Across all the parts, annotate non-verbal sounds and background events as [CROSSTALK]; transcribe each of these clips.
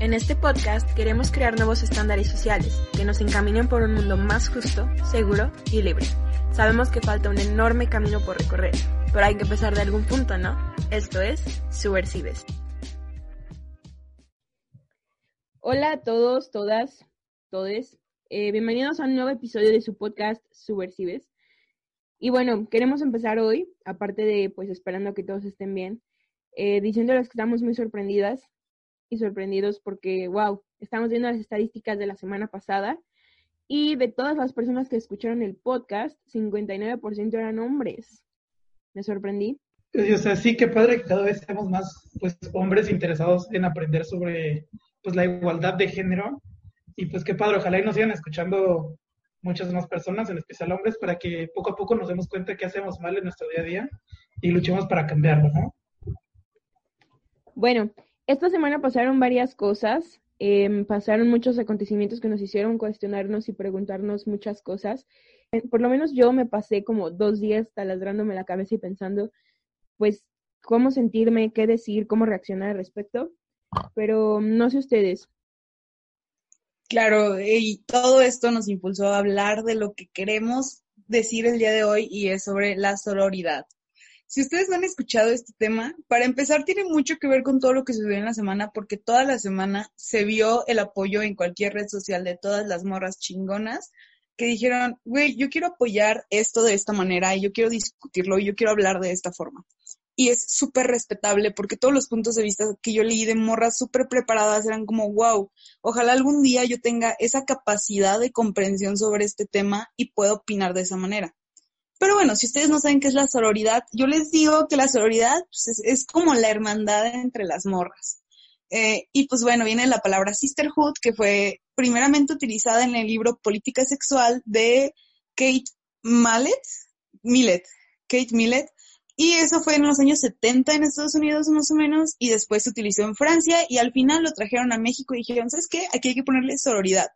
En este podcast queremos crear nuevos estándares sociales que nos encaminen por un mundo más justo, seguro y libre. Sabemos que falta un enorme camino por recorrer, pero hay que empezar de algún punto, ¿no? Esto es Subversives. Hola a todos, todas, todes. Eh, bienvenidos a un nuevo episodio de su podcast Subversives. Y bueno, queremos empezar hoy, aparte de pues esperando que todos estén bien, eh, diciéndoles que estamos muy sorprendidas y sorprendidos porque, wow, estamos viendo las estadísticas de la semana pasada y de todas las personas que escucharon el podcast, 59% eran hombres. Me sorprendí. O sea, sí, qué padre que cada vez seamos más pues, hombres interesados en aprender sobre pues, la igualdad de género. Y pues qué padre, ojalá y nos sigan escuchando muchas más personas, en especial hombres, para que poco a poco nos demos cuenta que hacemos mal en nuestro día a día y luchemos para cambiarlo, ¿no? Bueno, esta semana pasaron varias cosas, em, pasaron muchos acontecimientos que nos hicieron cuestionarnos y preguntarnos muchas cosas. Eh, por lo menos yo me pasé como dos días taladrándome la cabeza y pensando, pues, cómo sentirme, qué decir, cómo reaccionar al respecto. Pero no sé ustedes. Claro, y todo esto nos impulsó a hablar de lo que queremos decir el día de hoy y es sobre la sororidad. Si ustedes han escuchado este tema, para empezar tiene mucho que ver con todo lo que sucedió en la semana, porque toda la semana se vio el apoyo en cualquier red social de todas las morras chingonas que dijeron, güey, yo quiero apoyar esto de esta manera y yo quiero discutirlo y yo quiero hablar de esta forma. Y es súper respetable porque todos los puntos de vista que yo leí de morras súper preparadas eran como, wow, ojalá algún día yo tenga esa capacidad de comprensión sobre este tema y pueda opinar de esa manera. Pero bueno, si ustedes no saben qué es la sororidad, yo les digo que la sororidad pues, es, como la hermandad entre las morras. Eh, y pues bueno, viene la palabra sisterhood, que fue primeramente utilizada en el libro Política Sexual de Kate Mallet, Millet, Kate Millet, y eso fue en los años 70 en Estados Unidos más o menos, y después se utilizó en Francia, y al final lo trajeron a México y dijeron, ¿sabes qué? Aquí hay que ponerle sororidad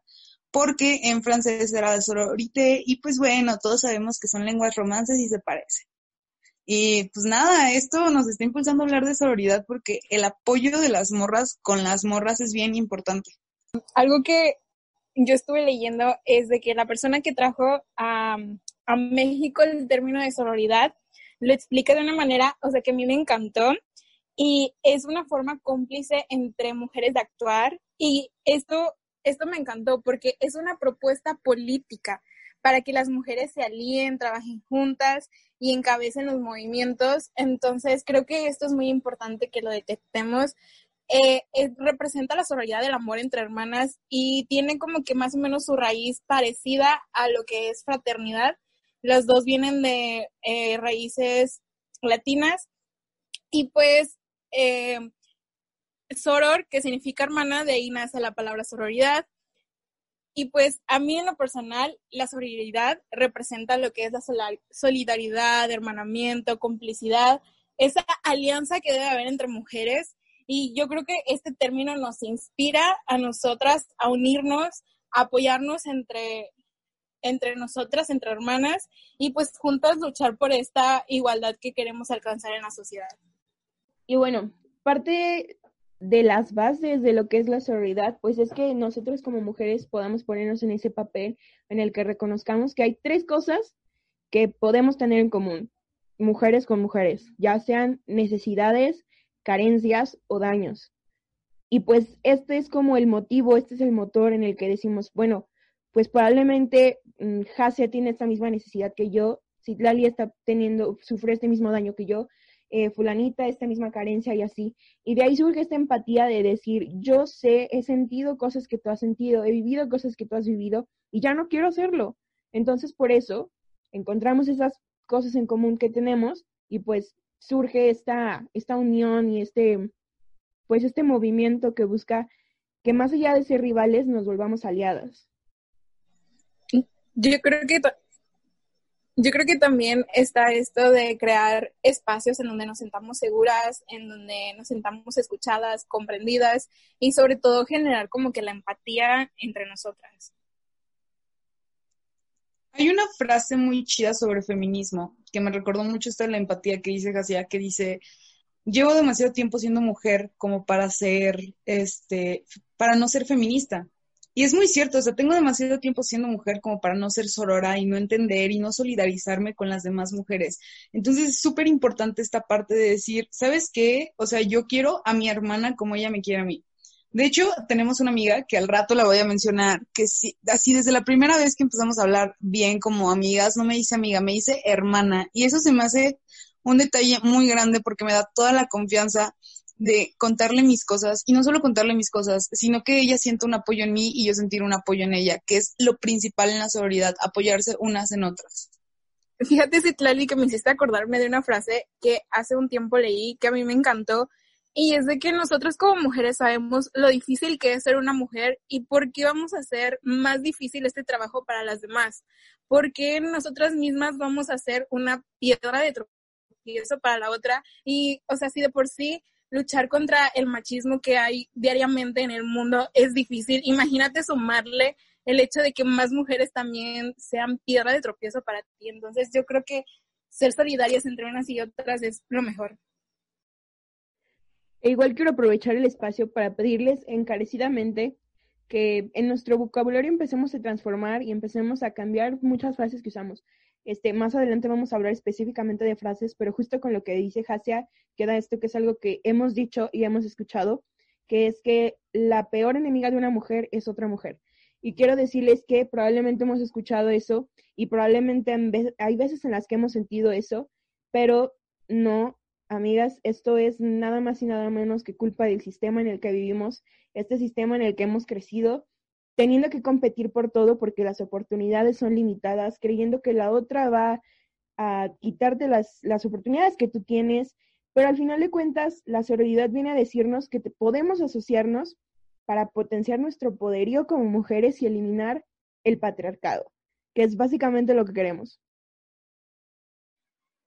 porque en francés era sororité y pues bueno, todos sabemos que son lenguas romances y se parecen. Y pues nada, esto nos está impulsando a hablar de sororidad porque el apoyo de las morras con las morras es bien importante. Algo que yo estuve leyendo es de que la persona que trajo a, a México el término de sororidad lo explica de una manera, o sea, que a mí me encantó y es una forma cómplice entre mujeres de actuar y esto esto me encantó porque es una propuesta política para que las mujeres se alíen, trabajen juntas y encabecen los movimientos. Entonces, creo que esto es muy importante que lo detectemos. Eh, representa la sororidad del amor entre hermanas y tiene como que más o menos su raíz parecida a lo que es fraternidad. Las dos vienen de eh, raíces latinas y pues eh, soror, que significa hermana, de ahí nace la palabra sororidad. Y pues a mí en lo personal, la sororidad representa lo que es la solidaridad, hermanamiento, complicidad, esa alianza que debe haber entre mujeres. Y yo creo que este término nos inspira a nosotras a unirnos, a apoyarnos entre, entre nosotras, entre hermanas, y pues juntas luchar por esta igualdad que queremos alcanzar en la sociedad. Y bueno, parte de las bases de lo que es la sororidad, pues es que nosotros como mujeres podamos ponernos en ese papel en el que reconozcamos que hay tres cosas que podemos tener en común, mujeres con mujeres, ya sean necesidades, carencias o daños. Y pues este es como el motivo, este es el motor en el que decimos, bueno, pues probablemente um, tiene esta misma necesidad que yo, si Lali está teniendo, sufre este mismo daño que yo, eh, fulanita esta misma carencia y así. Y de ahí surge esta empatía de decir, yo sé, he sentido cosas que tú has sentido, he vivido cosas que tú has vivido y ya no quiero hacerlo. Entonces, por eso, encontramos esas cosas en común que tenemos y pues surge esta, esta unión y este, pues este movimiento que busca que más allá de ser rivales nos volvamos aliadas. Yo creo que yo creo que también está esto de crear espacios en donde nos sentamos seguras, en donde nos sentamos escuchadas, comprendidas y sobre todo generar como que la empatía entre nosotras. Hay una frase muy chida sobre feminismo que me recordó mucho esta de la empatía que dice García, que dice, llevo demasiado tiempo siendo mujer como para ser, este, para no ser feminista. Y es muy cierto, o sea, tengo demasiado tiempo siendo mujer como para no ser sorora y no entender y no solidarizarme con las demás mujeres. Entonces es súper importante esta parte de decir, ¿sabes qué? O sea, yo quiero a mi hermana como ella me quiere a mí. De hecho, tenemos una amiga que al rato la voy a mencionar, que sí, así desde la primera vez que empezamos a hablar bien como amigas, no me dice amiga, me dice hermana. Y eso se me hace un detalle muy grande porque me da toda la confianza de contarle mis cosas y no solo contarle mis cosas, sino que ella sienta un apoyo en mí y yo sentir un apoyo en ella, que es lo principal en la sororidad, apoyarse unas en otras. Fíjate, Citlali, que me hiciste acordarme de una frase que hace un tiempo leí que a mí me encantó y es de que nosotros como mujeres sabemos lo difícil que es ser una mujer y por qué vamos a hacer más difícil este trabajo para las demás. Porque nosotras mismas vamos a ser una piedra de tropiezo para la otra y, o sea, si de por sí luchar contra el machismo que hay diariamente en el mundo es difícil. Imagínate sumarle el hecho de que más mujeres también sean piedra de tropiezo para ti. Entonces yo creo que ser solidarias entre unas y otras es lo mejor. E igual quiero aprovechar el espacio para pedirles encarecidamente que en nuestro vocabulario empecemos a transformar y empecemos a cambiar muchas frases que usamos. Este, más adelante vamos a hablar específicamente de frases, pero justo con lo que dice Hasia, queda esto que es algo que hemos dicho y hemos escuchado, que es que la peor enemiga de una mujer es otra mujer. Y quiero decirles que probablemente hemos escuchado eso y probablemente hay veces en las que hemos sentido eso, pero no, amigas, esto es nada más y nada menos que culpa del sistema en el que vivimos, este sistema en el que hemos crecido teniendo que competir por todo porque las oportunidades son limitadas, creyendo que la otra va a quitarte las, las oportunidades que tú tienes, pero al final de cuentas la sororidad viene a decirnos que podemos asociarnos para potenciar nuestro poderío como mujeres y eliminar el patriarcado, que es básicamente lo que queremos.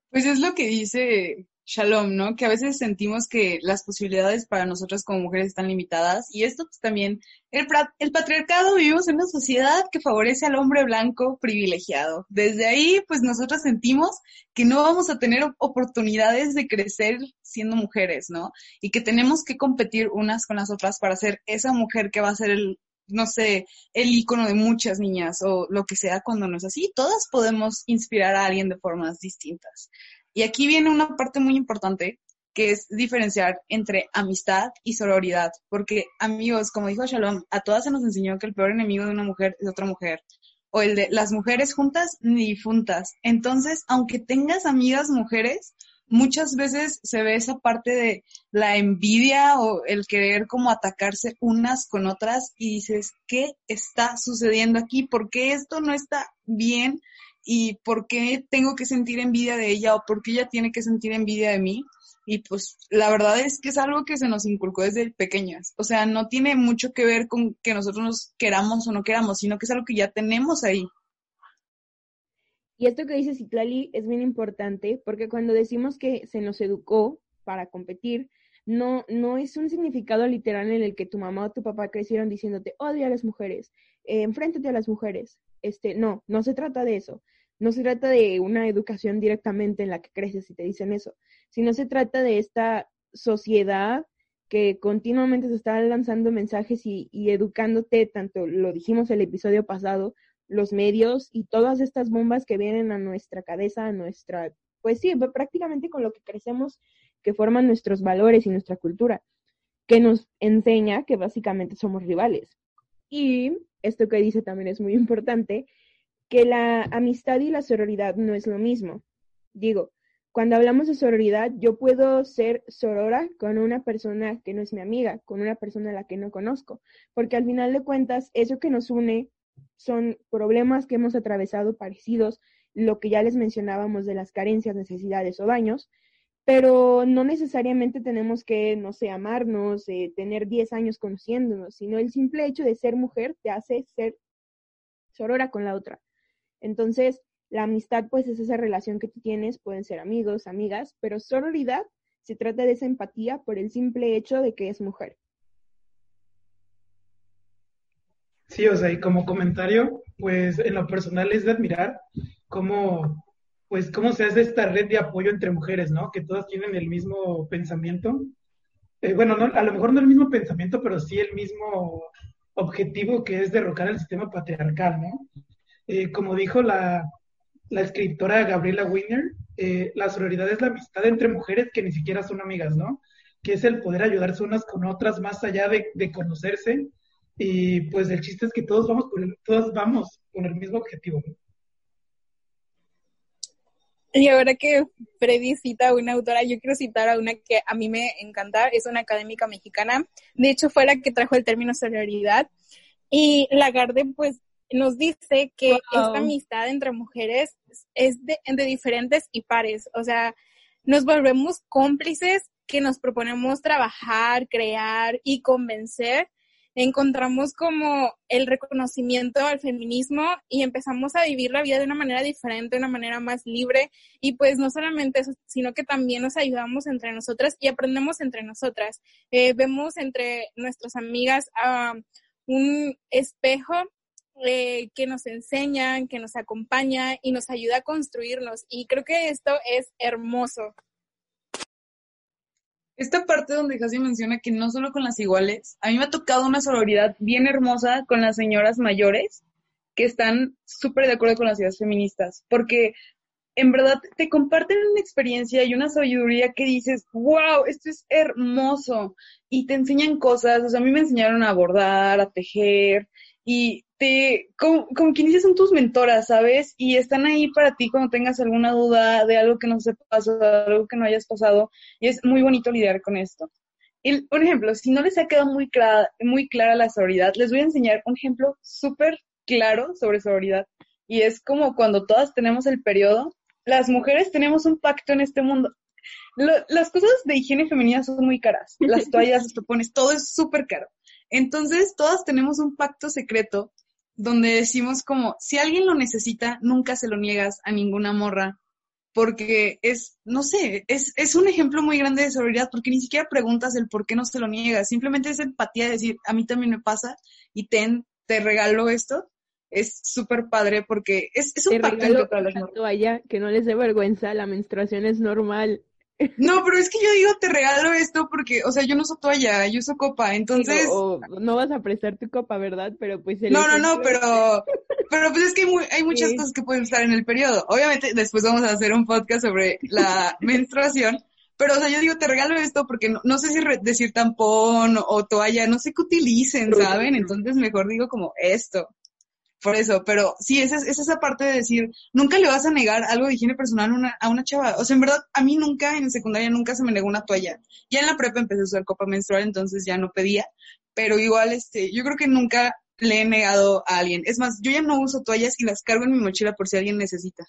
Pues es lo que dice Shalom, ¿no? Que a veces sentimos que las posibilidades para nosotras como mujeres están limitadas y esto pues también, el, patriarcado vivimos en una sociedad que favorece al hombre blanco privilegiado. Desde ahí pues nosotras sentimos que no vamos a tener oportunidades de crecer siendo mujeres, ¿no? Y que tenemos que competir unas con las otras para ser esa mujer que va a ser el, no sé, el icono de muchas niñas o lo que sea cuando no es así. Todas podemos inspirar a alguien de formas distintas. Y aquí viene una parte muy importante, que es diferenciar entre amistad y sororidad, porque amigos, como dijo Shalom, a todas se nos enseñó que el peor enemigo de una mujer es otra mujer, o el de las mujeres juntas ni difuntas. Entonces, aunque tengas amigas mujeres, muchas veces se ve esa parte de la envidia o el querer como atacarse unas con otras y dices, ¿qué está sucediendo aquí? ¿Por qué esto no está bien? Y por qué tengo que sentir envidia de ella o por qué ella tiene que sentir envidia de mí. Y pues la verdad es que es algo que se nos inculcó desde pequeñas. O sea, no tiene mucho que ver con que nosotros nos queramos o no queramos, sino que es algo que ya tenemos ahí. Y esto que dice Citlali es bien importante porque cuando decimos que se nos educó para competir, no, no es un significado literal en el que tu mamá o tu papá crecieron diciéndote odia a las mujeres, eh, enfréntate a las mujeres. Este, no, no se trata de eso. No se trata de una educación directamente en la que creces y te dicen eso, sino se trata de esta sociedad que continuamente se está lanzando mensajes y, educándote, tanto lo dijimos el episodio pasado, los medios y todas estas bombas que vienen a nuestra cabeza, a nuestra, pues sí, prácticamente con lo que crecemos, que forman nuestros valores y nuestra cultura, que nos enseña que básicamente somos rivales. Y esto que dice también es muy importante, que la amistad y la sororidad no es lo mismo. Digo, cuando hablamos de sororidad, yo puedo ser sorora con una persona que no es mi amiga, con una persona a la que no conozco, porque al final de cuentas, eso que nos une son problemas que hemos atravesado parecidos, lo que ya les mencionábamos de las carencias, necesidades o daños, pero no necesariamente tenemos que, no sé, amarnos, eh, tener 10 años conociéndonos, sino el simple hecho de ser mujer te hace ser sorora con la otra. Entonces, la amistad, pues, es esa relación que tú tienes, pueden ser amigos, amigas, pero sororidad se trata de esa empatía por el simple hecho de que es mujer. Sí, o sea, y como comentario, pues en lo personal es de admirar cómo, pues, cómo se hace esta red de apoyo entre mujeres, ¿no? Que todas tienen el mismo pensamiento eh, bueno, a lo mejor no el mismo pensamiento, pero sí el mismo objetivo que es derrocar el sistema patriarcal, ¿no? Eh, como dijo la, la, escritora Gabriela Wiener, eh, la sororidad es la amistad entre mujeres que ni siquiera son amigas, ¿no? Que es el poder ayudarse unas con otras más allá de, de conocerse. Y pues el chiste es que todos vamos, por el, todos vamos con el mismo objetivo. ¿no? Y ahora que Freddy cita a una autora, yo quiero citar a una que a mí me encanta, es una académica mexicana. De hecho, fue la que trajo el término solidaridad. Y Lagarde, pues, nos dice que esta amistad entre mujeres es de, de diferentes y pares. O sea, nos volvemos cómplices que nos proponemos trabajar, crear y convencer encontramos como el reconocimiento al feminismo y empezamos a vivir la vida de una manera diferente, de una manera más libre y pues no solamente eso, sino que también nos ayudamos entre nosotras y aprendemos entre nosotras. Eh, vemos entre nuestras amigas un espejo eh, que nos enseña, que nos acompaña y nos ayuda a construirnos y creo que esto es hermoso. Esta parte donde casi menciona que no solo con las iguales, a mí me ha tocado una sororidad bien hermosa con las señoras mayores que están súper de acuerdo con las ideas feministas, porque en verdad te comparten una experiencia y una sabiduría que dices, wow, esto es hermoso, y te enseñan cosas, o sea, a mí me enseñaron a bordar, a tejer, y te, como, como quien dice, son tus mentoras, ¿sabes? Y están ahí para ti cuando tengas alguna duda de algo que no sepas de algo que no hayas pasado. Y es muy bonito lidiar con esto. Y, por ejemplo, si no les ha quedado muy clara, muy clara la sororidad, les voy a enseñar un ejemplo súper claro sobre sororidad. Y es como cuando todas tenemos el periodo, las mujeres tenemos un pacto en este mundo. las cosas de higiene femenina son muy caras. Las [LAUGHS] toallas, los tapones, todo es súper caro. Entonces, todas tenemos un pacto secreto donde decimos como, si alguien lo necesita, nunca se lo niegas a ninguna morra, porque es, no sé, es, es un ejemplo muy grande de sororidad, porque ni siquiera preguntas el por qué no se lo niegas, simplemente es empatía de decir, a mí también me pasa y ten, te regalo esto, es súper padre porque es, es un pacto las toalla, que no les dé vergüenza, la menstruación es normal. No, pero es que yo digo, te regalo esto porque, o sea, yo no uso toalla, yo uso copa, entonces... no vas a prestar tu copa, ¿verdad? Pero pues... no, no, no, pero, [LAUGHS] pero pues es que hay, muchas cosas que pueden estar en el periodo. Obviamente después vamos a hacer un podcast sobre la [LAUGHS] menstruación, pero, o sea, yo digo, te regalo esto porque no, no sé si decir tampón o toalla, no sé qué utilicen, ¿saben? Entonces mejor digo como esto. Por eso, pero sí, es, es esa parte de decir, nunca le vas a negar algo de higiene personal una, a una chava. O sea, en verdad, a mí nunca, en secundaria, nunca se me negó una toalla. Ya en la prepa empecé a usar copa menstrual, entonces ya no pedía. Pero igual, este, yo creo que nunca le he negado a alguien. Es más, yo ya no uso toallas y las cargo en mi mochila por si alguien necesita.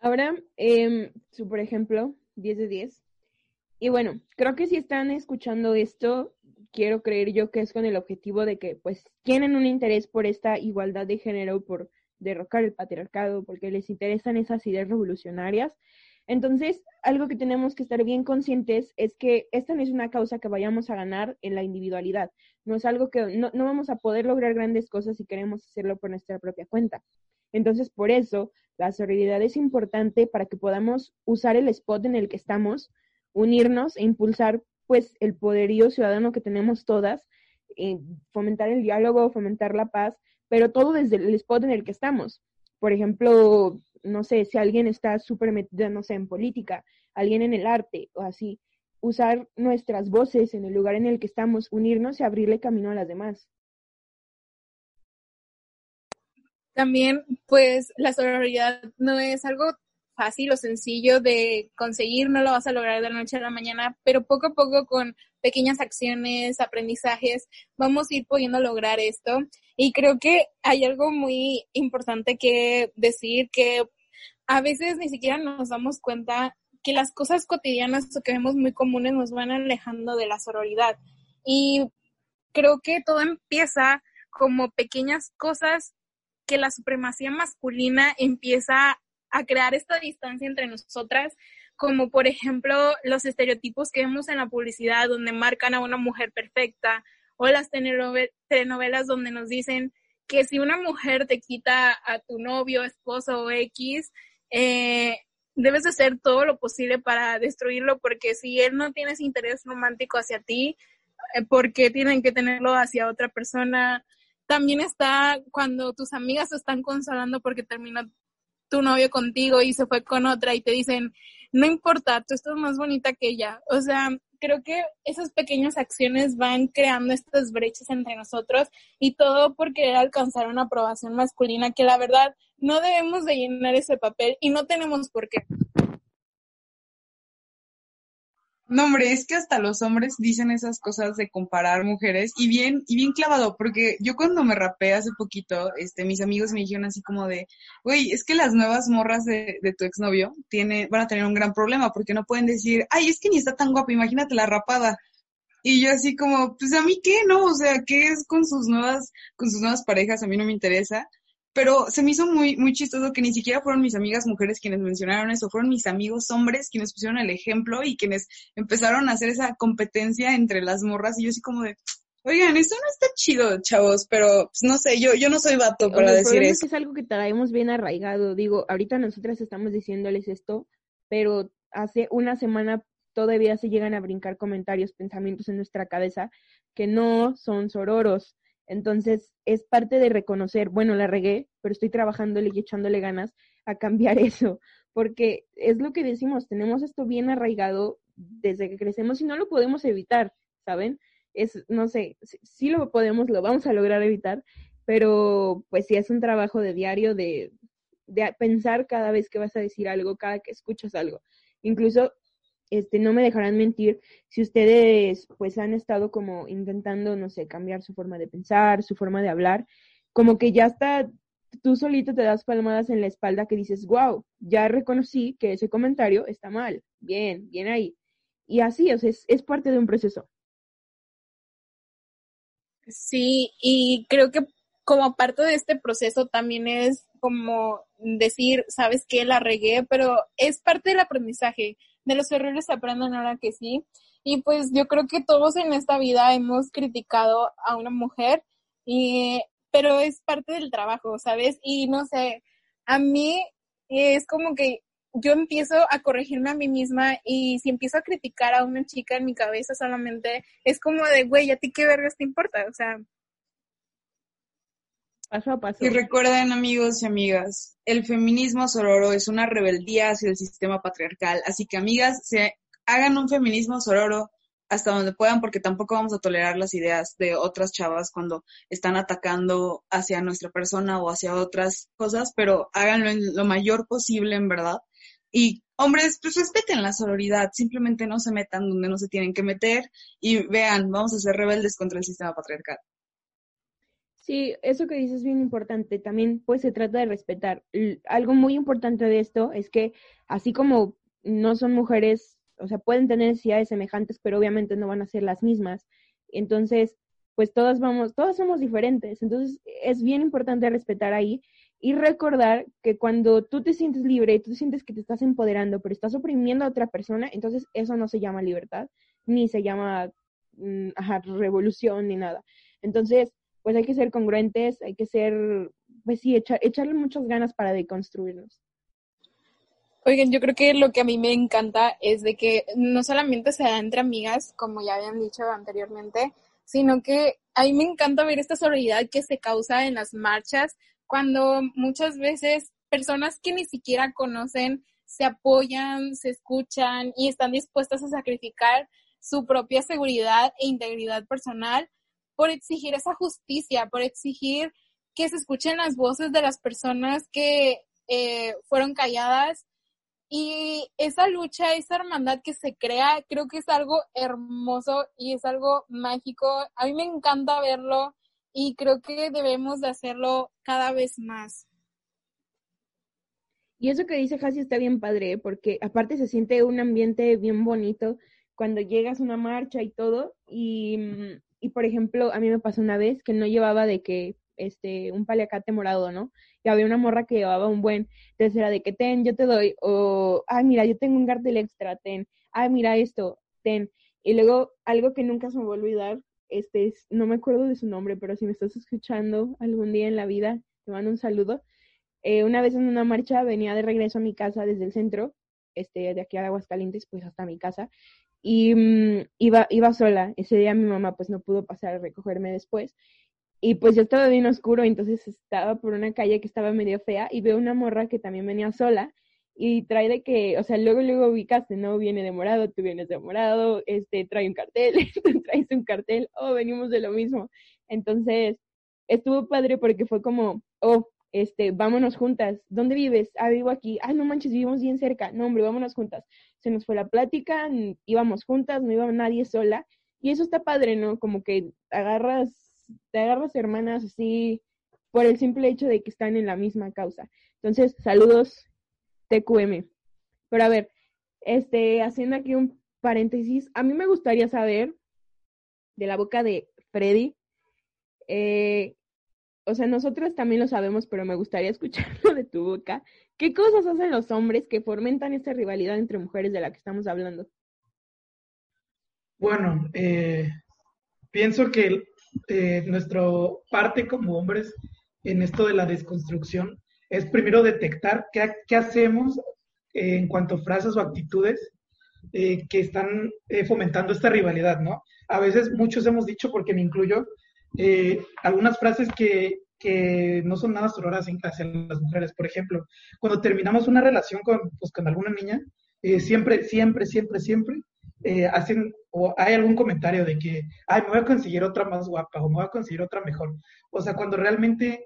Ahora, eh, su, por ejemplo, 10 de 10. Y bueno, creo que si están escuchando esto, quiero creer yo que es con el objetivo de que pues tienen un interés por esta igualdad de género, por derrocar el patriarcado, porque les interesan esas ideas revolucionarias. Entonces, algo que tenemos que estar bien conscientes es que esta no es una causa que vayamos a ganar en la individualidad, no es algo que no, no vamos a poder lograr grandes cosas si queremos hacerlo por nuestra propia cuenta. Entonces, por eso, la solidaridad es importante para que podamos usar el spot en el que estamos, unirnos e impulsar pues el poderío ciudadano que tenemos todas, eh, fomentar el diálogo, fomentar la paz, pero todo desde el spot en el que estamos. Por ejemplo, no sé, si alguien está súper metido, no sé, en política, alguien en el arte o así, usar nuestras voces en el lugar en el que estamos, unirnos y abrirle camino a las demás. También, pues, la solidaridad no es algo fácil o sencillo de conseguir, no lo vas a lograr de la noche a la mañana, pero poco a poco con pequeñas acciones, aprendizajes, vamos a ir pudiendo lograr esto. Y creo que hay algo muy importante que decir, que a veces ni siquiera nos damos cuenta que las cosas cotidianas o que vemos muy comunes nos van alejando de la sororidad. Y creo que todo empieza como pequeñas cosas que la supremacía masculina empieza a crear esta distancia entre nosotras, como por ejemplo los estereotipos que vemos en la publicidad donde marcan a una mujer perfecta o las telenovelas donde nos dicen que si una mujer te quita a tu novio, esposo o X, eh, debes de hacer todo lo posible para destruirlo porque si él no tiene ese interés romántico hacia ti, eh, porque tienen que tenerlo hacia otra persona. También está cuando tus amigas te están consolando porque terminó tu novio contigo y se fue con otra y te dicen, no importa, tú estás más bonita que ella. O sea, creo que esas pequeñas acciones van creando estas brechas entre nosotros y todo por querer alcanzar una aprobación masculina que la verdad no debemos de llenar ese papel y no tenemos por qué. No, hombre, es que hasta los hombres dicen esas cosas de comparar mujeres y bien, y bien clavado, porque yo cuando me rapé hace poquito, este, mis amigos me dijeron así como de, güey, es que las nuevas morras de, de tu exnovio tiene, van a tener un gran problema, porque no pueden decir, ay, es que ni está tan guapa, imagínate la rapada. Y yo así como, pues a mí qué, ¿no? O sea, ¿qué es con sus nuevas, con sus nuevas parejas? A mí no me interesa pero se me hizo muy, muy chistoso que ni siquiera fueron mis amigas mujeres quienes mencionaron eso, fueron mis amigos hombres quienes pusieron el ejemplo y quienes empezaron a hacer esa competencia entre las morras y yo así como de, oigan, eso no está chido, chavos, pero pues, no sé, yo, yo no soy vato para decir eso. Es, que es algo que traemos bien arraigado, digo, ahorita nosotras estamos diciéndoles esto, pero hace una semana todavía se llegan a brincar comentarios, pensamientos en nuestra cabeza que no son sororos entonces, es parte de reconocer, bueno, la regué, pero estoy trabajándole y echándole ganas a cambiar [LAUGHS] eso, porque es lo que decimos, tenemos esto bien arraigado desde que crecemos y no lo podemos evitar, ¿saben? Es, no sé, sí lo podemos, lo vamos a lograr evitar, pero pues sí es un trabajo de diario de, de pensar cada vez que vas a decir algo, cada que escuchas algo. Incluso este, no me dejarán mentir si ustedes pues han estado como intentando, no sé, cambiar su forma de pensar, su forma de hablar, como que ya está, tú solito te das palmadas en la espalda que dices, wow, ya reconocí que ese comentario está mal, bien, bien ahí. Y así, o sea, es, es parte de un proceso. Sí, y creo que como parte de este proceso también es como decir, sabes que la regué, pero es parte del aprendizaje de los errores se aprenden ahora que sí. Y pues yo creo que todos en esta vida hemos criticado a una mujer, y, pero es parte del trabajo, ¿sabes? Y no sé, a mí es como que yo empiezo a corregirme a mí misma y si empiezo a criticar a una chica en mi cabeza solamente es como de, güey, ¿a ti qué vergas te importa? O sea, y recuerden, amigos y amigas, el feminismo sororo es una rebeldía hacia el sistema patriarcal. Así que, amigas, se hagan un feminismo sororo hasta donde puedan, porque tampoco vamos a tolerar las ideas de otras chavas cuando están atacando hacia nuestra persona o hacia otras cosas, pero háganlo en lo mayor posible, en verdad. Y hombres, pues respeten la sororidad, simplemente no se metan donde no se tienen que meter y vean, vamos a ser rebeldes contra el sistema patriarcal. Sí, eso que dices es bien importante. También pues se trata de respetar. Algo muy importante de esto es que así como no son mujeres, o sea, pueden tener necesidades semejantes, pero obviamente no van a ser las mismas. Entonces, pues todas vamos, todas somos diferentes. Entonces, es bien importante respetar ahí y recordar que cuando tú te sientes libre, tú sientes que te estás empoderando, pero estás oprimiendo a otra persona, entonces eso no se llama libertad, ni se llama mm, revolución, ni nada. Entonces, pues hay que ser congruentes, hay que ser, pues sí, echarle muchas ganas para deconstruirnos. Oigan, yo creo que lo que a mí me encanta es de que no solamente se da entre amigas, como ya habían dicho anteriormente, sino que a mí me encanta ver esta solidaridad que se causa en las marchas cuando muchas veces personas que ni siquiera conocen se apoyan, se escuchan y están dispuestas a sacrificar su propia seguridad e integridad personal por exigir esa justicia, por exigir que se escuchen las voces de las personas que eh, fueron calladas. Y esa lucha, esa hermandad que se crea, creo que es algo hermoso y es algo mágico. A mí me encanta verlo y creo que debemos de hacerlo cada vez más. Y eso que dice Hasi está bien padre, porque aparte se siente un ambiente bien bonito cuando llegas a una marcha y todo, y mm, y por ejemplo, a mí me pasó una vez que no llevaba de que este un paliacate morado, ¿no? Y había una morra que llevaba un buen, entonces era de que ten, yo te doy, o ay, mira, yo tengo un cartel extra, ten, ay, mira esto, ten. Y luego algo que nunca se me va a olvidar, este es, no me acuerdo de su nombre, pero si me estás escuchando algún día en la vida, te mando un saludo. Eh, una vez en una marcha venía de regreso a mi casa desde el centro este, de aquí a Aguascalientes, pues hasta mi casa. Y mm, iba, iba sola. Ese día mi mamá pues no pudo pasar a recogerme después. Y pues yo estaba bien oscuro, entonces estaba por una calle que estaba medio fea y veo una morra que también venía sola y trae de que, o sea, luego, luego ubicaste, ¿no? Viene de morado, tú vienes de morado, este, trae un cartel, [LAUGHS] tú traes un cartel, oh, venimos de lo mismo. Entonces, estuvo padre porque fue como, oh, este, vámonos juntas. ¿Dónde vives? Ah, vivo aquí. Ah, no manches, vivimos bien cerca. No, hombre, vámonos juntas. Se nos fue la plática, íbamos juntas, no iba nadie sola. Y eso está padre, ¿no? Como que agarras, te agarras hermanas así por el simple hecho de que están en la misma causa. Entonces, saludos, TQM. Pero a ver, este, haciendo aquí un paréntesis, a mí me gustaría saber de la boca de Freddy, eh, o sea, nosotros también lo sabemos, pero me gustaría escucharlo de tu boca. ¿Qué cosas hacen los hombres que fomentan esta rivalidad entre mujeres de la que estamos hablando? Bueno, eh, pienso que eh, nuestra parte como hombres en esto de la desconstrucción es primero detectar qué, hacemos en cuanto a frases o actitudes eh, que están eh, fomentando esta rivalidad, ¿no? A veces muchos hemos dicho, porque me incluyo, eh, algunas frases que, que, no son nada sororas hacia las mujeres. Por ejemplo, cuando terminamos una relación con, pues, con alguna niña, siempre, siempre, siempre, siempre hacen o hay algún comentario de que, ay, me voy a conseguir otra más guapa o me voy a conseguir otra mejor. O sea, cuando realmente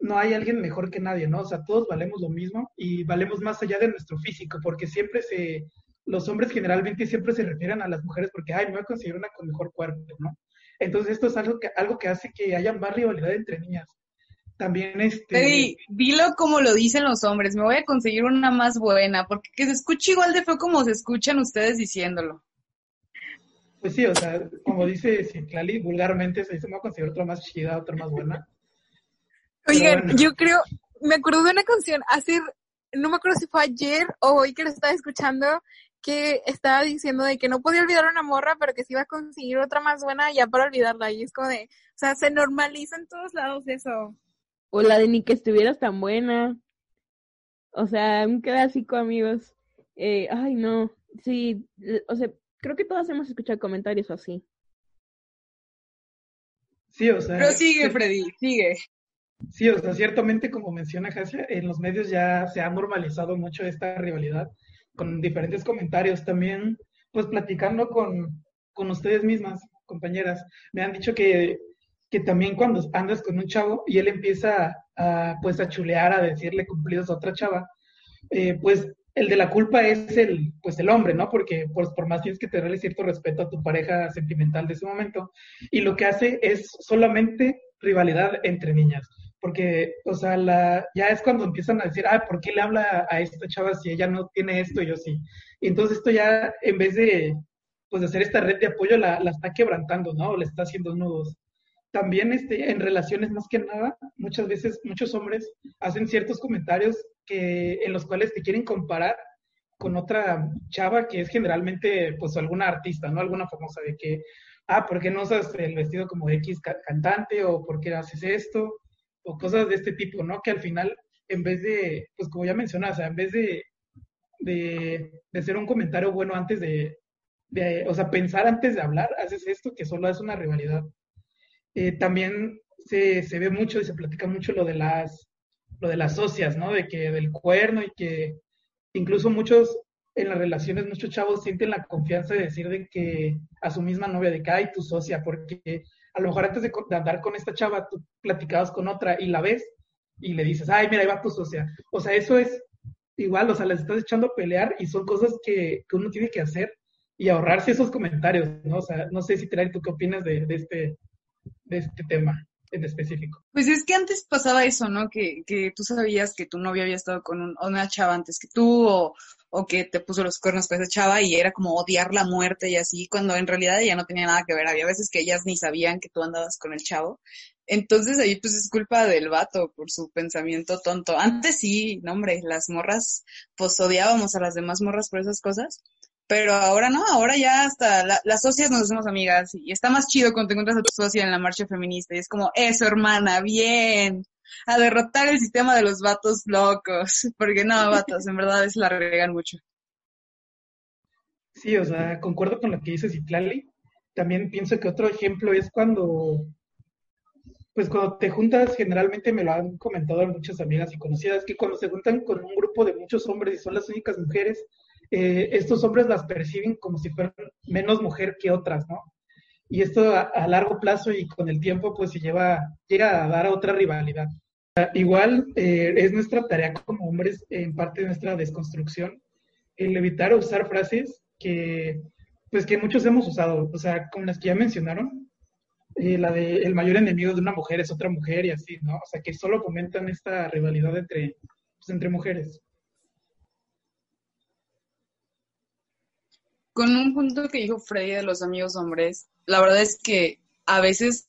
no hay alguien mejor que nadie, ¿no? O sea, todos valemos lo mismo y valemos más allá de nuestro físico, porque siempre se, los hombres generalmente siempre se refieren a las mujeres porque, ay, me voy a conseguir una con mejor cuerpo, ¿no? Entonces esto es algo que, algo que hace que haya más rivalidad entre niñas. También este... Sí, dilo como lo dicen los hombres, me voy a conseguir una más buena, porque que se escuche igual de feo como se escuchan ustedes diciéndolo. Pues sí, o sea, como dice Citlali, vulgarmente se dice, me voy a conseguir otra más chida, otra más buena. Oigan, yo creo, me acuerdo de una canción hace, no me acuerdo si fue ayer o hoy que lo estaba escuchando, que estaba diciendo de que no podía olvidar una morra, pero que se iba a conseguir otra más buena ya para olvidarla. Y es como de, o sea, se normaliza en todos lados eso. O la de ni que estuvieras tan buena. O sea, un clásico, amigos. Eh, ay, no. Sí, o sea, creo que todas hemos escuchado comentarios así. Sí, o sea. Pero sigue, Freddy, sigue. Sí, o sea, ciertamente, como menciona Jasia, en los medios ya se ha normalizado mucho esta rivalidad con diferentes comentarios. También, pues platicando con, con ustedes mismas, compañeras, me han dicho que, que también cuando andas con un chavo y él empieza a, pues a chulear, a decirle cumplidos a otra chava, eh, pues el de la culpa es el, pues el hombre, ¿no? Porque pues, por más tienes que tenerle cierto respeto a tu pareja sentimental de ese momento. Y lo que hace es solamente rivalidad entre niñas porque, o sea, la, ya es cuando empiezan a decir, ah, ¿por qué le habla a esta chava si ella no tiene esto y yo sí? Y entonces esto ya, en vez de, pues, hacer esta red de apoyo, la, la está quebrantando, ¿no? Le está haciendo nudos. También este, en relaciones, más que nada, muchas veces muchos hombres hacen ciertos comentarios que, en los cuales te quieren comparar con otra chava que es generalmente, pues, alguna artista, ¿no? Alguna famosa de que, ah, ¿por qué no usas el vestido como X cantante? ¿O por qué haces esto? O cosas de este tipo, ¿no? Que al final, en vez de, pues como ya mencionas, o sea, en vez de, de, de hacer un comentario bueno antes de, de, o sea, pensar antes de hablar, haces esto que solo es una rivalidad. Eh, también se, se, ve mucho y se platica mucho lo de las, lo de las socias, ¿no? De que del cuerno y que incluso muchos en las relaciones, muchos chavos sienten la confianza de decir de que a su misma novia, de que hay tu socia, porque a lo mejor antes de, andar con esta chava, tú platicabas con otra y la ves y le dices, ay, mira, ahí va tu socia. O sea, eso es igual, o sea, les estás echando a pelear y son cosas que, que uno tiene que hacer y ahorrarse esos comentarios, ¿no? O sea, no sé si, Terari, ¿tú qué opinas de, este, de este tema específico? Pues es que antes pasaba eso, ¿no? Que, que tú sabías que tu novio había estado con una chava antes que tú o, o que te puso los cuernos con esa chava y era como odiar la muerte y así, cuando en realidad ella no tenía nada que ver. Había veces que ellas ni sabían que tú andabas con el chavo. Entonces ahí pues es culpa del vato por su pensamiento tonto. Antes sí, no hombre, las morras, pues odiábamos a las demás morras por esas cosas. Pero ahora no, ahora ya hasta las socias nos hacemos amigas y está más chido cuando te encuentras a tu socia en la marcha feminista y es como, eso hermana, bien a derrotar el sistema de los vatos locos, [LAUGHS] porque no, vatos, en verdad es la regan mucho. Sí, o sea, concuerdo con lo que dice Citlali. También pienso que otro ejemplo es cuando, pues cuando te juntas, generalmente me lo han comentado muchas amigas y conocidas, que cuando se juntan con un grupo de muchos hombres y son las únicas mujeres, eh, estos hombres las perciben como si fueran menos mujer que otras, ¿no? Y esto a, largo plazo y con el tiempo, pues se lleva, llega a dar a otra rivalidad. Igual eh, es nuestra tarea como hombres, en parte de nuestra desconstrucción, el evitar usar frases que, pues que muchos hemos usado, o sea, como las que ya mencionaron, eh, la de el mayor enemigo de una mujer es otra mujer y así, ¿no? O sea, que solo comentan esta rivalidad entre, pues, entre mujeres. Con un punto que dijo Freddy de los amigos hombres, la verdad es que a veces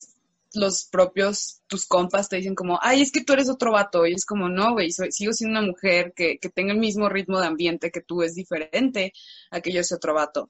los propios, tus compas te dicen como, ay, es que tú eres otro vato. Y es como, no, güey, sigo siendo una mujer que, que tenga el mismo ritmo de ambiente que tú, es diferente a que yo sea otro vato.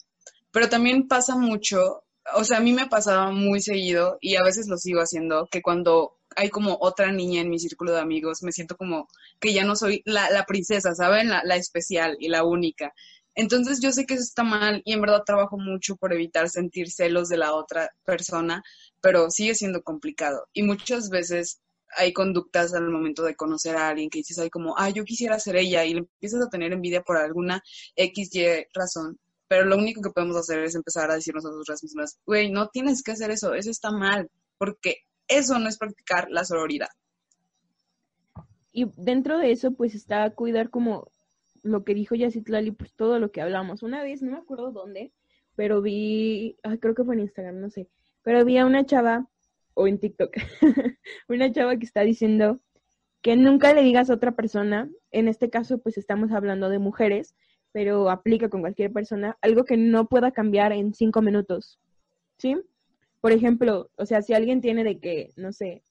Pero también pasa mucho, o sea, a mí me pasaba muy seguido y a veces lo sigo haciendo, que cuando hay como otra niña en mi círculo de amigos, me siento como que ya no soy la, la princesa, ¿saben? La, la especial y la única. Entonces yo sé que eso está mal y en verdad trabajo mucho por evitar sentir celos de la otra persona, pero sigue siendo complicado. Y muchas veces hay conductas al momento de conocer a alguien que dices, ay, como, ah, yo quisiera ser ella, y le empiezas a tener envidia por alguna X, Y razón. Pero lo único que podemos hacer es empezar a decirnos a nosotras mismas, güey, no tienes que hacer eso, eso está mal, porque eso no es practicar la sororidad. Y dentro de eso, pues está cuidar como lo que dijo Yacitlali, pues todo lo que hablamos. Una vez, no me acuerdo dónde, pero vi, creo que fue en Instagram, no sé, pero vi a una chava, o en TikTok, [LAUGHS] una chava que está diciendo que nunca le digas a otra persona, en este caso pues estamos hablando de mujeres, pero aplica con cualquier persona, algo que no pueda cambiar en cinco minutos, ¿sí? Por ejemplo, o sea, si alguien tiene de que, no sé,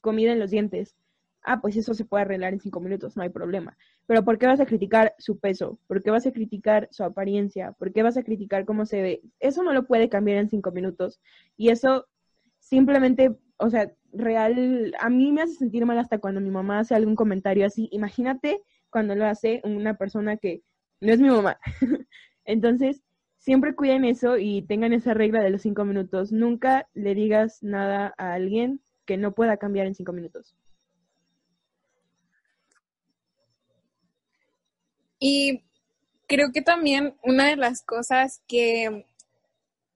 comida en los dientes, ah, pues eso se puede arreglar en cinco minutos, no hay problema. Pero ¿por qué vas a criticar su peso? ¿Por qué vas a criticar su apariencia? ¿Por qué vas a criticar cómo se ve? Eso no lo puede cambiar en cinco minutos. Y eso simplemente, o sea, real, a mí me hace sentir mal hasta cuando mi mamá hace algún comentario así. Imagínate cuando lo hace una persona que no es mi mamá. [LAUGHS] Entonces, siempre cuiden eso y tengan esa regla de los cinco minutos. Nunca le digas nada a alguien que no pueda cambiar en cinco minutos. Y creo que también una de las cosas que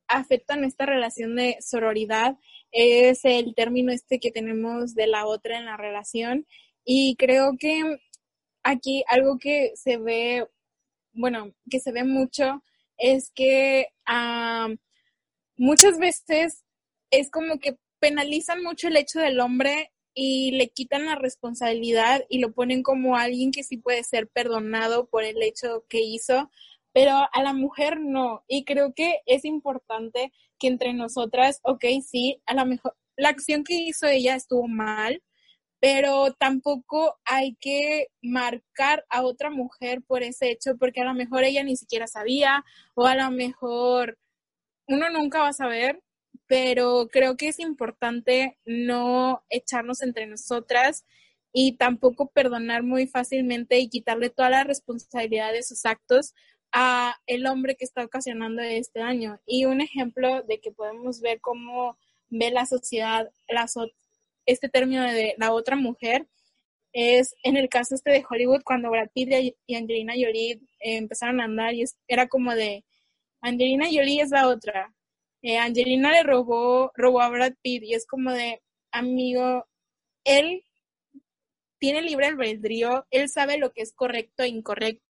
afectan esta relación de sororidad es el término este que tenemos de la otra en la relación. Y creo que aquí algo que se ve, bueno, que se ve mucho es que muchas veces es como que penalizan mucho el hecho del hombre y le quitan la responsabilidad y lo ponen como alguien que sí puede ser perdonado por el hecho que hizo, pero a la mujer no. Y creo que es importante que entre nosotras, ok, sí, a lo mejor la acción que hizo ella estuvo mal, pero tampoco hay que marcar a otra mujer por ese hecho, porque a lo mejor ella ni siquiera sabía, o a lo mejor uno nunca va a saber, pero creo que es importante no echarnos entre nosotras y tampoco perdonar muy fácilmente y quitarle toda la responsabilidad de sus actos a el hombre que está ocasionando este daño. Y un ejemplo de que podemos ver cómo ve la sociedad este término de la otra mujer es en el caso este de Hollywood cuando Brad Pitt y Angelina Jolie empezaron a andar y era como de Angelina Jolie es la otra, eh, Angelina le robó, robó a Brad Pitt y es como de, amigo, él tiene libre albedrío, él sabe lo que es correcto e incorrecto.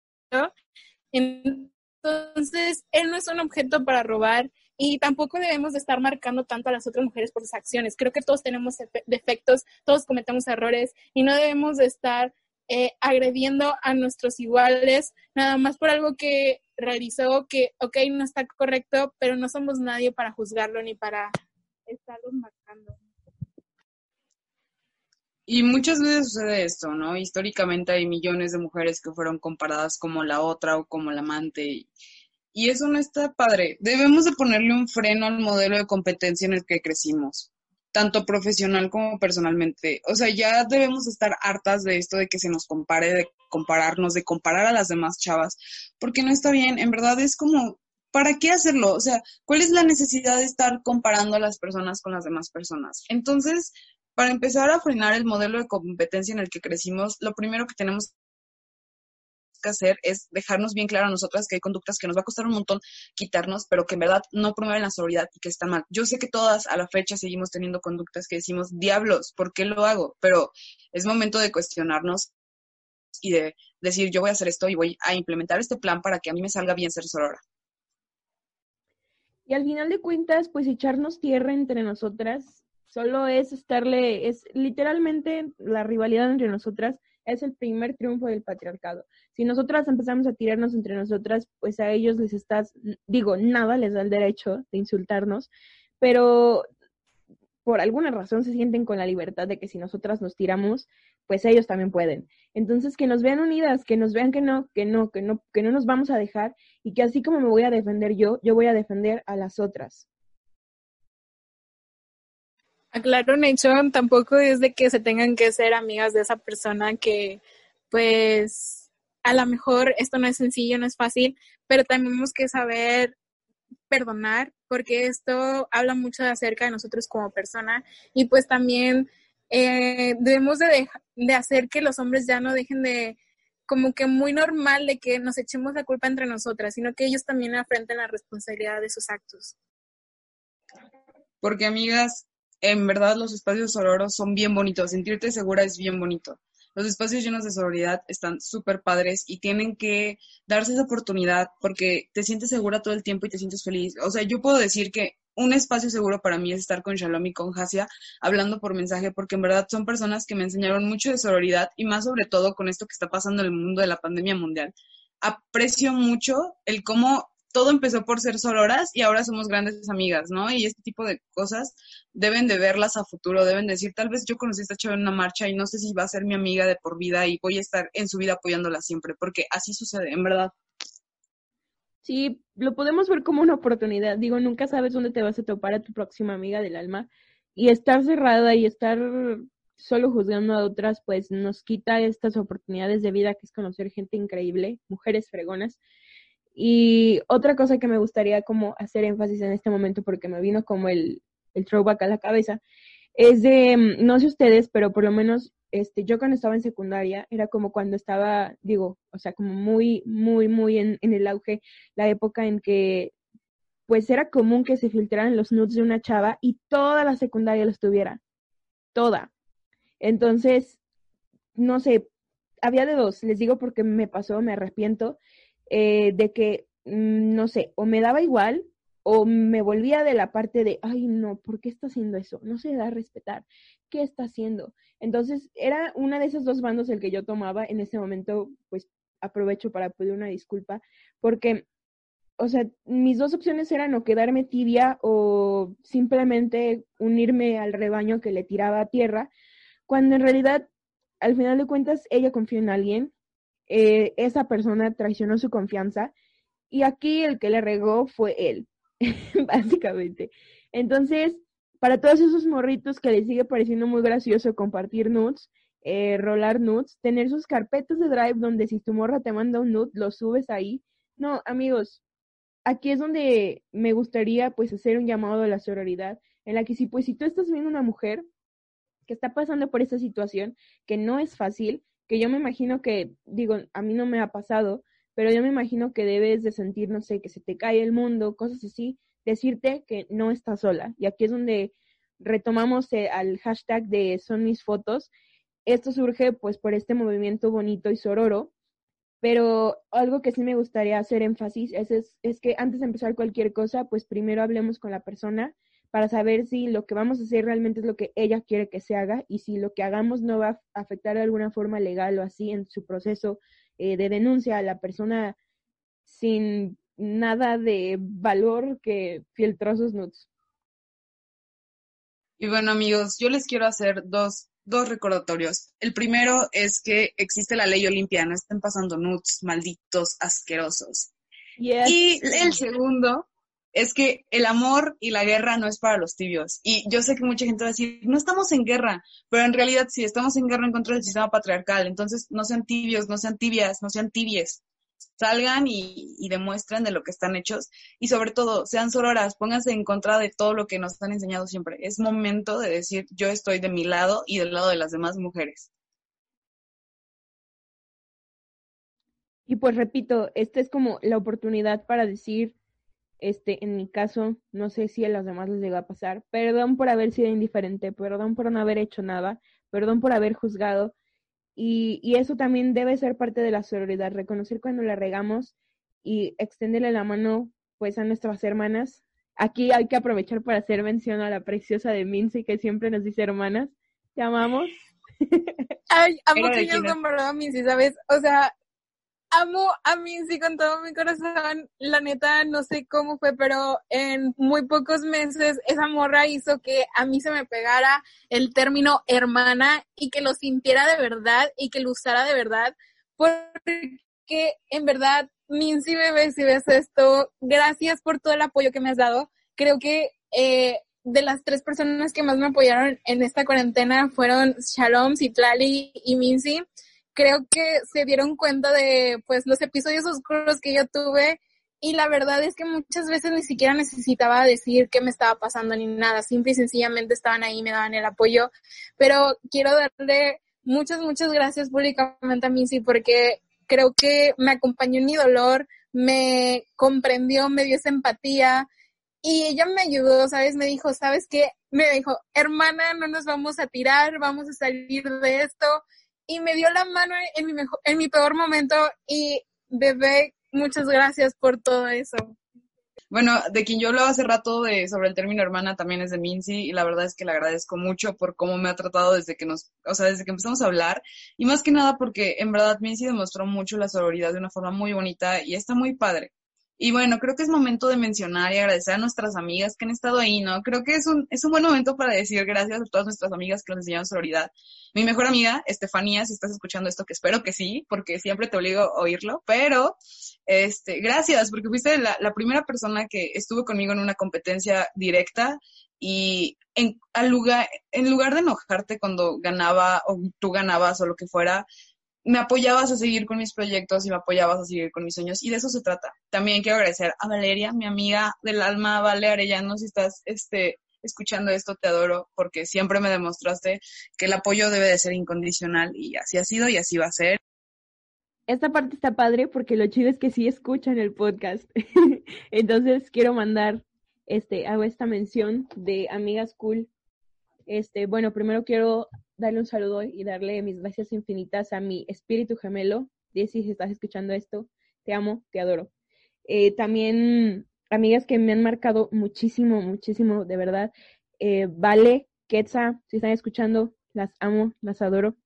Entonces, él no es un objeto para robar y tampoco debemos de estar marcando tanto a las otras mujeres por sus acciones. Creo que todos tenemos defectos, todos cometemos errores y no debemos de estar eh, agrediendo a nuestros iguales nada más por algo que realizó que, ok, no está correcto, pero no somos nadie para juzgarlo ni para estarlos marcando. Y muchas veces sucede esto, ¿no? Históricamente hay millones de mujeres que fueron comparadas como la otra o como la amante. Y eso no está padre. Debemos de ponerle un freno al modelo de competencia en el que crecimos, tanto profesional como personalmente. O sea, ya debemos estar hartas de esto de que se nos compare, de compararnos, de comparar a las demás chavas, porque no está bien, en verdad es como, ¿para qué hacerlo? O sea, ¿cuál es la necesidad de estar comparando a las personas con las demás personas? Entonces, para empezar a frenar el modelo de competencia en el que crecimos, lo primero que tenemos que hacer es dejarnos bien claro a nosotras que hay conductas que nos va a costar un montón quitarnos, pero que en verdad no promueven la sororidad y que están mal. Yo sé que todas a la fecha seguimos teniendo conductas que decimos, diablos, ¿por qué lo hago? Pero es momento de cuestionarnos y de decir, yo voy a hacer esto y voy a implementar este plan para que a mí me salga bien ser sorora. Y al final de cuentas, pues echarnos tierra entre nosotras solo es estarle, es literalmente la rivalidad entre nosotras es el primer triunfo del patriarcado. Si nosotras empezamos a tirarnos entre nosotras, pues a ellos les estás, digo, nada les da el derecho de insultarnos, pero por alguna razón se sienten con la libertad de que si nosotras nos tiramos, pues ellos también pueden. Entonces, que nos vean unidas, que nos vean que no, que no, que no, que no nos vamos a dejar y que así como me voy a defender yo, yo voy a defender a las otras. Aclaro, hecho, tampoco es de que se tengan que ser amigas de esa persona que, pues, a lo mejor esto no es sencillo, no es fácil, pero también tenemos que saber perdonar, porque esto habla mucho acerca de nosotros como persona y pues también eh, debemos de, de hacer que los hombres ya no dejen de, como que muy normal de que nos echemos la culpa entre nosotras, sino que ellos también afrenten la responsabilidad de sus actos. Porque amigas, en verdad los espacios sororos son bien bonitos, sentirte segura es bien bonito. Los espacios llenos de sororidad están súper padres y tienen que darse esa oportunidad porque te sientes segura todo el tiempo y te sientes feliz. O sea, yo puedo decir que un espacio seguro para mí es estar con Shalom y con Hasia hablando por mensaje porque en verdad son personas que me enseñaron mucho de sororidad y más sobre todo con esto que está pasando en el mundo de la pandemia mundial. Aprecio mucho el cómo todo empezó por ser sororas y ahora somos grandes amigas, ¿no? Y este tipo de cosas deben de verlas a futuro, deben decir, tal vez yo conocí a esta chava en una marcha y no sé si va a ser mi amiga de por vida y voy a estar en su vida apoyándola siempre, porque así sucede, en verdad. Sí, lo podemos ver como una oportunidad. Digo, nunca sabes dónde te vas a topar a tu próxima amiga del alma y estar cerrada y estar solo juzgando a otras, pues nos quita estas oportunidades de vida que es conocer gente increíble, mujeres fregonas y otra cosa que me gustaría como hacer énfasis en este momento, porque me vino como el, el throwback a la cabeza, es de, mm, no sé ustedes, pero por lo menos este, yo cuando estaba en secundaria, era como cuando estaba, digo, o sea, como muy, muy, muy en, en el auge, la época en que pues era común que se filtraran los nudes de una chava y toda la secundaria los tuviera. Toda. Entonces, no sé, había de dos, les digo porque me pasó, me arrepiento, eh, de que, mm, no sé, o me daba igual o me volvía de la parte de, ay, no, ¿por qué está haciendo eso? No se da a respetar. ¿Qué está haciendo? Entonces, era una de esos dos bandos el que yo tomaba. En ese momento, pues aprovecho para pedir una disculpa, porque, o sea, mis dos opciones eran o quedarme tibia o simplemente unirme al rebaño que le tiraba a tierra, cuando en realidad, al final de cuentas, ella confió en alguien, eh, esa persona traicionó su confianza y aquí el que le regó fue él, [LAUGHS] básicamente. Entonces, para todos esos morritos que les sigue pareciendo muy gracioso compartir nudes, eh, rolar nudes, tener sus carpetas de drive donde si tu morra te manda un nude, lo subes ahí. No, amigos, aquí es donde me gustaría pues hacer un llamado a la sororidad, en la que si pues si tú estás viendo una mujer que está pasando por esta situación, que no es fácil, que yo me imagino que, digo, a mí no me ha pasado, pero yo me imagino que debes de sentir, no sé, que se te cae el mundo, cosas así, decirte que no estás sola. Y aquí es donde retomamos eh, al hashtag de son mis fotos. Esto surge pues por este movimiento bonito y sororo, pero algo que sí me gustaría hacer énfasis es, es, es que antes de empezar cualquier cosa, pues primero hablemos con la persona para saber si lo que vamos a hacer realmente es lo que ella quiere que se haga y si lo que hagamos no va a afectar de alguna forma legal o así en su proceso eh, de denuncia a la persona sin nada de valor que filtró sus nudes. Y bueno amigos, yo les quiero hacer dos, dos recordatorios. El primero es que existe la ley olimpia, no estén pasando nudes malditos, asquerosos. Y el segundo es que el amor y la guerra no es para los tibios. Y yo sé que mucha gente va a decir, no estamos en guerra, pero en realidad sí, estamos en guerra en contra del sistema patriarcal. Entonces, no sean tibios, no sean tibias, no sean tibies. Salgan y, demuestren de lo que están hechos. Y sobre todo, sean sororas, pónganse en contra de todo lo que nos han enseñado siempre. Es momento de decir, yo estoy de mi lado y del lado de las demás mujeres. Y pues repito, esta es como la oportunidad para decir, este, en mi caso, no sé si a los demás les llega a pasar, perdón por haber sido indiferente, perdón por no haber hecho nada, perdón por haber juzgado. Y, y eso también debe ser parte de la sororidad, reconocer cuando la regamos y extenderle la mano pues a nuestras hermanas. Aquí hay que aprovechar para hacer mención a la preciosa de Mincy que siempre nos dice hermanas. Te amamos. Ay, amo que ellos a Mincy, ¿sabes? O sea, amo a Mincy con todo mi corazón. La neta, no sé cómo fue, pero en muy pocos meses esa morra hizo que a mí se me pegara el término hermana y que lo sintiera de verdad y que lo usara de verdad. Porque en verdad, Mincy bebé, si ves esto, gracias por todo el apoyo que me has dado. Creo que eh, de las tres personas que más me apoyaron en esta cuarentena fueron Shalom, Citlali y Mincy. Creo que se dieron cuenta de pues los episodios oscuros que yo tuve y la verdad es que muchas veces ni siquiera necesitaba decir qué me estaba pasando ni nada, simple y sencillamente estaban ahí, me daban el apoyo, pero quiero darle muchas, muchas gracias públicamente a Mincy porque creo que me acompañó en mi dolor, me comprendió, me dio esa empatía y ella me ayudó, ¿sabes? Me dijo, ¿sabes qué? Me dijo, hermana, no nos vamos a tirar, vamos a salir de esto. Y me dio la mano en mi, mejor, en mi peor momento y bebé, muchas gracias por todo eso. Bueno, de quien yo hablaba hace rato de, sobre el término hermana también es de Mincy y la verdad es que le agradezco mucho por cómo me ha tratado desde que nos, o sea, desde que empezamos a hablar y más que nada porque en verdad Mincy demostró mucho la sororidad de una forma muy bonita y está muy padre. Y bueno, creo que es momento de mencionar y agradecer a nuestras amigas que han estado ahí, ¿no? Creo que es un, es un buen momento para decir gracias a todas nuestras amigas que nos enseñaron sororidad. Mi mejor amiga, Estefanía, si estás escuchando esto, que espero que sí, porque siempre te obligo a oírlo, pero este, gracias, porque fuiste la, la primera persona que estuvo conmigo en una competencia directa y en, al lugar, en lugar de enojarte cuando ganaba o tú ganabas o lo que fuera, me apoyabas a seguir con mis proyectos y me apoyabas a seguir con mis sueños y de eso se trata. También quiero agradecer a Valeria, mi amiga del alma, Vale Arellano, si estás este, escuchando esto, te adoro porque siempre me demostraste que el apoyo debe de ser incondicional y así ha sido y así va a ser. Esta parte está padre porque lo chido es que sí escuchan el podcast. [LAUGHS] Entonces quiero mandar, este, hago esta mención de amigas cool. Este, bueno, primero quiero darle un saludo y darle mis gracias infinitas a mi espíritu gemelo. Si estás escuchando esto, te amo, te adoro. Eh, también amigas que me han marcado muchísimo, muchísimo, de verdad. Eh, vale, Quetza, si están escuchando, las amo, las adoro.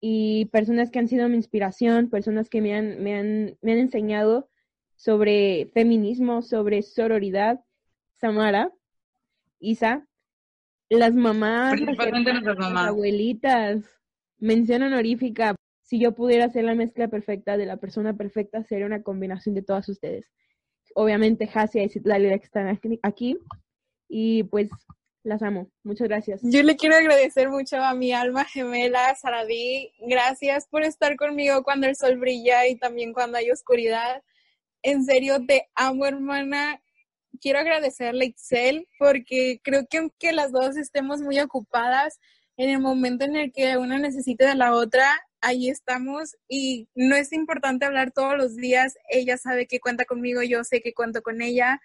Y personas que han sido mi inspiración, personas que me han, me han, me han enseñado sobre feminismo, sobre sororidad. Samara, Isa, las mamás, las hermanas, abuelitas, mención honorífica. Si yo pudiera hacer la mezcla perfecta de la persona perfecta, sería una combinación de todas ustedes. Obviamente, Hasia y Citlali que están aquí- aquí. Y pues las amo. Muchas gracias. Yo le quiero agradecer mucho a mi alma gemela, Saradí. Gracias por estar conmigo cuando el sol brilla y también cuando hay oscuridad. En serio, te amo, hermana. Quiero agradecerle a Itzel porque creo que aunque las dos estemos muy ocupadas, en el momento en el que una necesite de la otra, ahí estamos y no es importante hablar todos los días. Ella sabe que cuenta conmigo, yo sé que cuento con ella.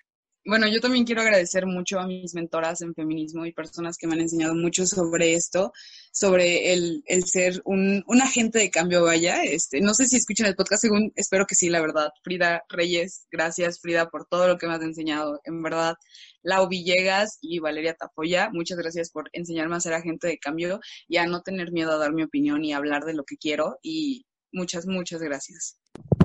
Bueno, yo también quiero agradecer mucho a mis mentoras en feminismo y personas que me han enseñado mucho sobre esto, sobre el, el ser un, un agente de cambio, vaya. Este, no sé si escuchan el podcast, según espero que sí, la verdad. Frida Reyes, gracias Frida por todo lo que me has enseñado, en verdad. Lau Villegas y Valeria Tafoya, muchas gracias por enseñarme a ser agente de cambio y a no tener miedo a dar mi opinión y hablar de lo que quiero y muchas, muchas gracias.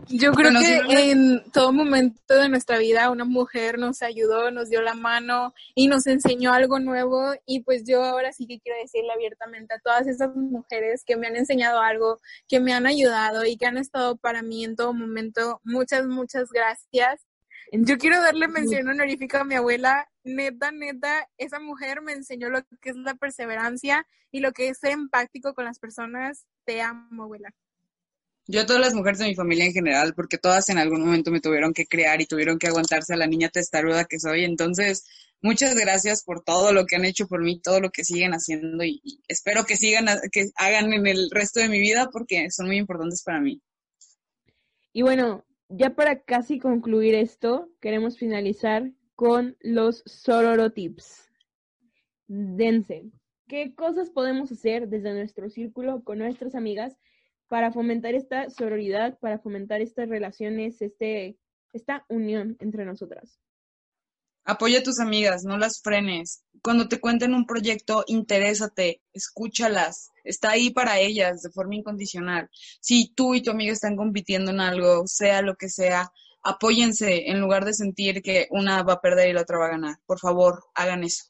Yo creo que en todo momento de nuestra vida una mujer nos ayudó, nos dio la mano y nos enseñó algo nuevo y pues yo ahora sí que quiero decirle abiertamente a todas esas mujeres que me han enseñado algo, que me han ayudado y que han estado para mí en todo momento, muchas, muchas gracias. Yo quiero darle mención honorífica a mi abuela. Neta, neta, esa mujer me enseñó lo que es la perseverancia y lo que es ser empático con las personas. Te amo, abuela. Yo todas las mujeres de mi familia en general, porque todas en algún momento me tuvieron que criar y tuvieron que aguantarse a la niña testaruda que soy. Entonces, muchas gracias por todo lo que han hecho por mí, todo lo que siguen haciendo y, espero que sigan, que hagan en el resto de mi vida porque son muy importantes para mí. Y bueno, ya para casi concluir esto, queremos finalizar con los sororotips. Dense. ¿Qué cosas podemos hacer desde nuestro círculo con nuestras amigas para fomentar esta sororidad, para fomentar estas relaciones, este, esta unión entre nosotras? Apoya a tus amigas, no las frenes. Cuando te cuenten un proyecto, interésate, escúchalas. Está ahí para ellas de forma incondicional. Si tú y tu amiga están compitiendo en algo, sea lo que sea, apóyense en lugar de sentir que una va a perder y la otra va a ganar. Por favor, hagan eso.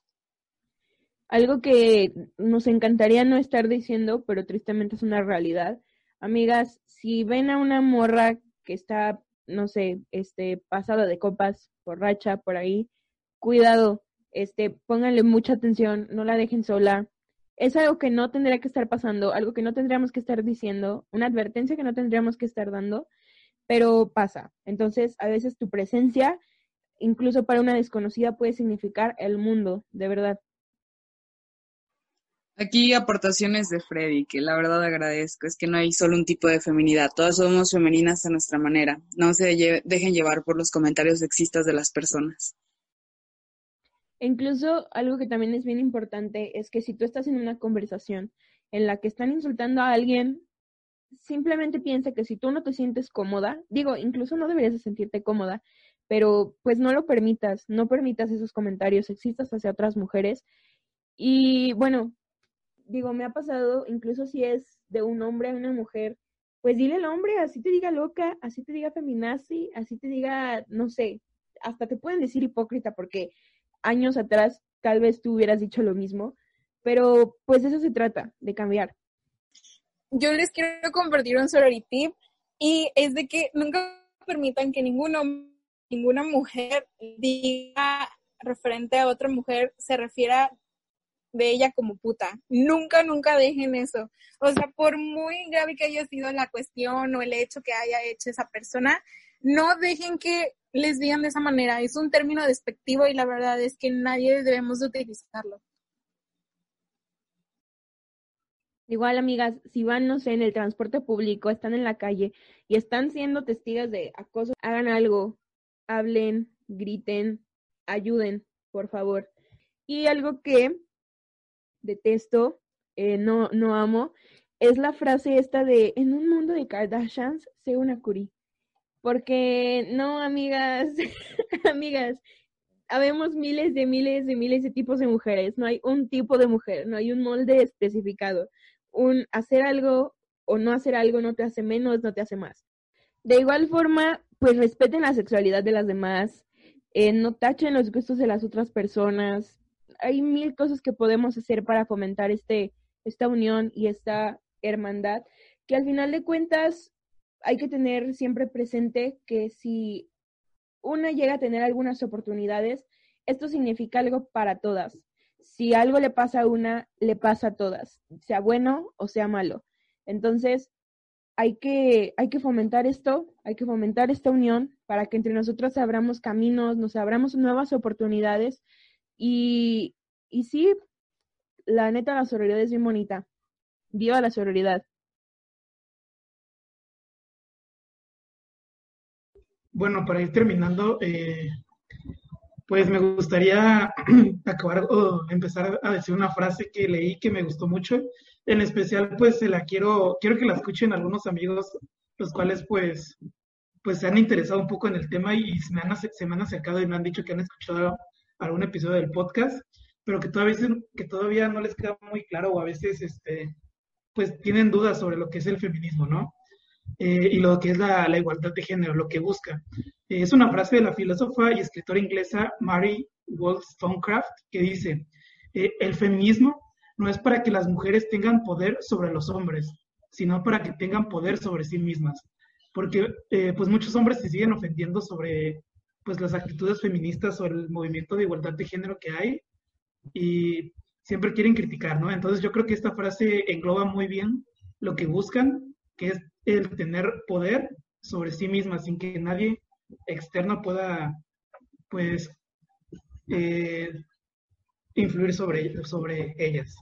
Algo que nos encantaría no estar diciendo, pero tristemente es una realidad. Amigas, si ven a una morra que está, no sé, este, pasada de copas, borracha, por ahí, cuidado, este, pónganle mucha atención, no la dejen sola. Es algo que no tendría que estar pasando, algo que no tendríamos que estar diciendo, una advertencia que no tendríamos que estar dando, pero pasa. Entonces, a veces tu presencia, incluso para una desconocida, puede significar el mundo, de verdad. Aquí aportaciones de Freddy, que la verdad agradezco, es que no hay solo un tipo de feminidad, todas somos femeninas a nuestra manera, no se dejen llevar por los comentarios sexistas de las personas. Incluso algo que también es bien importante es que si tú estás en una conversación en la que están insultando a alguien, simplemente piensa que si tú no te sientes cómoda, digo, incluso no deberías de sentirte cómoda, pero pues no lo permitas, no permitas esos comentarios sexistas hacia otras mujeres. Y bueno, digo, me ha pasado, incluso si es de un hombre a una mujer, pues dile al hombre, así te diga loca, así te diga feminazi, así te diga, no sé, hasta te pueden decir hipócrita porque años atrás tal vez tú hubieras dicho lo mismo, pero pues eso se trata, de cambiar. Yo les quiero compartir un sorority y es de que nunca permitan que ninguno, ninguna mujer diga referente a otra mujer se refiera de ella como puta. Nunca, nunca dejen eso. O sea, por muy grave que haya sido la cuestión o el hecho que haya hecho esa persona, no dejen que les digan de esa manera. Es un término despectivo y la verdad es que nadie debemos de utilizarlo. Igual, amigas, si van, no sé, en el transporte público, están en la calle y están siendo testigos de acoso, hagan algo, hablen, griten, ayuden, por favor. Y algo que detesto, eh, no, no amo, es la frase esta de, en un mundo de Kardashians, sé una curí. Porque no, amigas, [LAUGHS] amigas, habemos miles de miles de miles de tipos de mujeres, no hay un tipo de mujer, no hay un molde especificado. Un hacer algo o no hacer algo no te hace menos, no te hace más. De igual forma, pues respeten la sexualidad de las demás, eh, no tachen los gustos de las otras personas. Hay mil cosas que podemos hacer para fomentar este, esta unión y esta hermandad, que al final de cuentas hay que tener siempre presente que si una llega a tener algunas oportunidades, esto significa algo para todas. Si algo le pasa a una, le pasa a todas, sea bueno o sea malo. Entonces, hay que, hay que fomentar esto, hay que fomentar esta unión para que entre nosotros abramos caminos, nos abramos nuevas oportunidades y, sí, la neta, la sororidad es bien bonita. Viva la sororidad. Bueno, para ir terminando, eh, pues me gustaría [CLEARS THROAT] acabar o empezar a decir una frase que leí que me gustó mucho. En especial, pues se la quiero, quiero que la escuchen algunos amigos, los cuales pues, pues se han interesado un poco en el tema y se han, se me han acercado y me han dicho que han escuchado algún episodio del podcast, pero que todavía, que todavía no les queda muy claro o a veces este, pues tienen dudas sobre lo que es el feminismo, ¿no? eh, y lo que es la, igualdad de género, lo que busca. Eh, es una frase de la filósofa y escritora inglesa Mary Wollstonecraft que dice, eh, el feminismo no es para que las mujeres tengan poder sobre los hombres, sino para que tengan poder sobre sí mismas. Porque pues muchos hombres se siguen ofendiendo sobre pues las actitudes feministas o el movimiento de igualdad de género que hay y siempre quieren criticar, ¿no? Entonces yo creo que esta frase engloba muy bien lo que buscan, que es el tener poder sobre sí misma sin que nadie externo pueda, pues, eh, influir sobre, sobre ellas.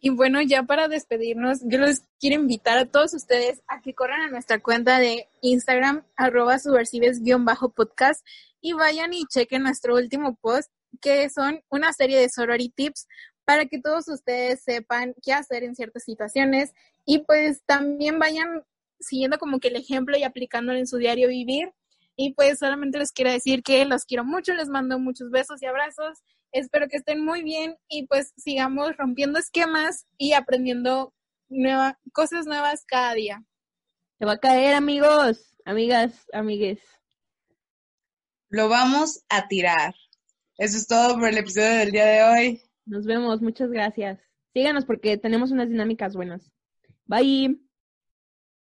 Y bueno, ya para despedirnos, yo les quiero invitar a todos ustedes a que corran a nuestra cuenta de Instagram, arroba subversives-podcast, y vayan y chequen nuestro último post, que son una serie de sorority tips para que todos ustedes sepan qué hacer en ciertas situaciones y pues también vayan siguiendo como que el ejemplo y aplicándolo en su diario vivir. Y pues solamente les quiero decir que los quiero mucho, les mando muchos besos y abrazos Espero que estén muy bien y pues sigamos rompiendo esquemas y aprendiendo nueva, cosas nuevas cada día. Se va a caer, amigos, amigas, amigues. Lo vamos a tirar. Eso es todo por el episodio del día de hoy. Nos vemos, muchas gracias. Síganos porque tenemos unas dinámicas buenas. Bye.